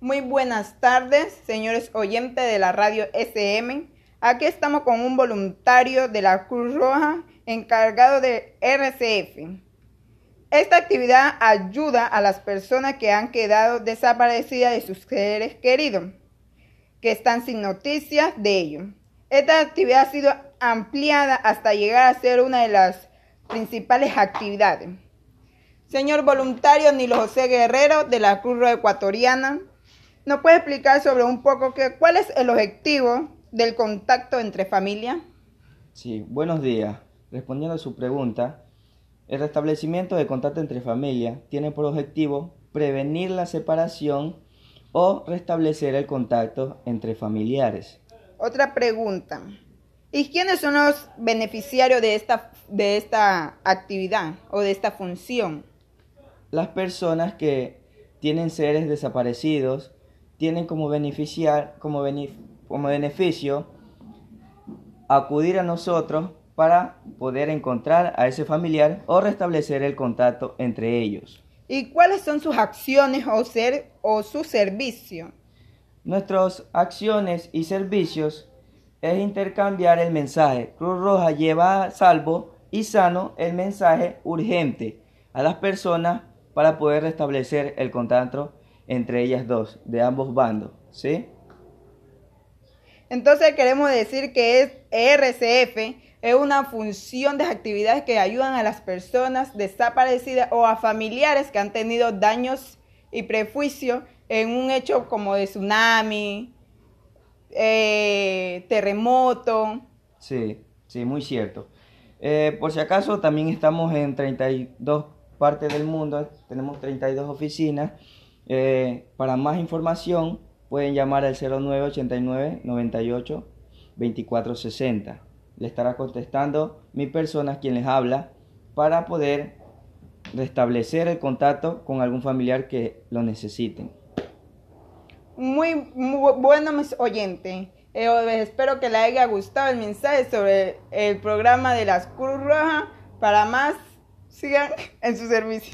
Muy buenas tardes, señores oyentes de la radio SM. Aquí estamos con un voluntario de la Cruz Roja encargado de RCF. Esta actividad ayuda a las personas que han quedado desaparecidas de sus seres queridos, que están sin noticias de ellos. Esta actividad ha sido ampliada hasta llegar a ser una de las principales actividades. Señor voluntario Nilo José Guerrero de la Cruz Roja Ecuatoriana, ¿nos puede explicar sobre un poco que, cuál es el objetivo del contacto entre familia? Sí, buenos días. Respondiendo a su pregunta, el restablecimiento de contacto entre familia tiene por objetivo prevenir la separación o restablecer el contacto entre familiares. Otra pregunta. ¿Y quiénes son los beneficiarios de esta, de esta actividad o de esta función? Las personas que tienen seres desaparecidos tienen como, beneficiar, como, como beneficio acudir a nosotros para poder encontrar a ese familiar o restablecer el contacto entre ellos. ¿Y cuáles son sus acciones o, ser, o su servicio? Nuestras acciones y servicios es intercambiar el mensaje. Cruz Roja lleva a salvo y sano el mensaje urgente a las personas para poder restablecer el contacto entre ellas dos, de ambos bandos, ¿sí? Entonces queremos decir que es RCF es una función de actividades que ayudan a las personas desaparecidas o a familiares que han tenido daños y prejuicios en un hecho como de tsunami, eh, terremoto. Sí, sí, muy cierto. Eh, por si acaso, también estamos en 32 partes del mundo, tenemos 32 oficinas. Eh, para más información, pueden llamar al 0989 98 2460 le estará contestando mi persona quien les habla para poder restablecer el contacto con algún familiar que lo necesiten. Muy, bueno, mis oyentes. Eh, espero que les haya gustado el mensaje sobre el programa de las Cruz Roja. Para más, sigan en su servicio.